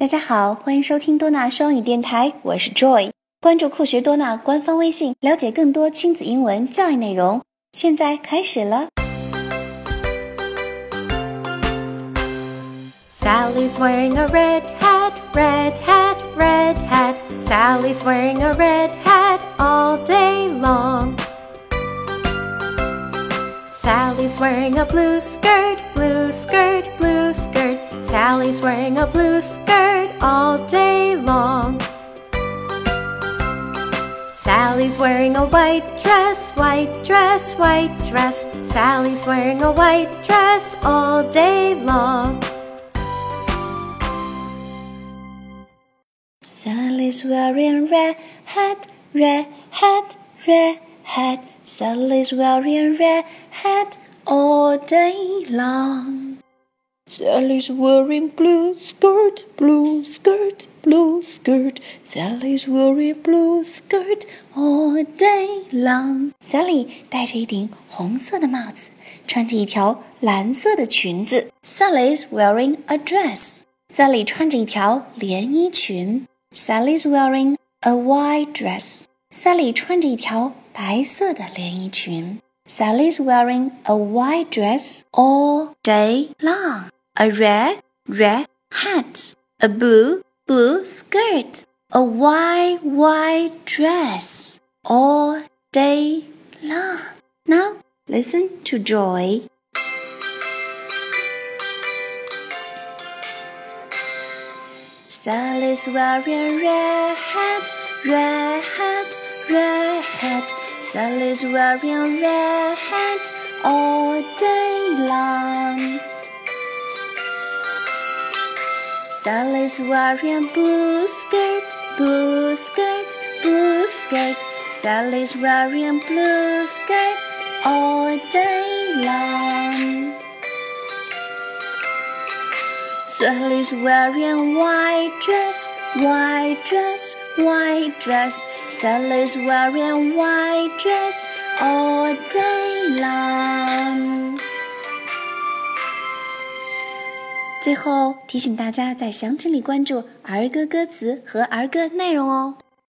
大家好，欢迎收听多纳双语电台，我是 Joy。关注酷学多纳官方微信，了解更多亲子英文教育内容。现在开始了。Sally's wearing a red hat, red hat, red hat. Sally's wearing a red hat Sally's wearing a blue skirt, blue skirt, blue skirt. Sally's wearing a blue skirt all day long. Sally's wearing a white dress, white dress, white dress. Sally's wearing a white dress all day long. Sally's wearing red hat, red hat, red hat. Sally's wearing red hat all day long. Sally's wearing blue skirt, blue skirt, blue skirt. Sally's wearing blue skirt all day long. Sally 戴着一顶红色的帽子，穿着一条蓝色的裙子。Sally's wearing a dress. Sally 穿着一条连衣裙。Sally's wearing a white dress. Sally 穿着一条白色的连衣裙。 Sally's wearing a white dress all day long. A red, red hat. A blue, blue skirt. A white, white dress all day long. Now listen to Joy. Sally's wearing a red hat, red hat, red hat. Sally's wearing red hat all day long. Sally's wearing blue skirt, blue skirt, blue skirt. Sally's wearing blue skirt all day long. Sally's wearing white dress, white dress, white dress. Sally's wearing white dress all day long. 最后提醒大家在详情里关注儿歌歌词和儿歌内容哦。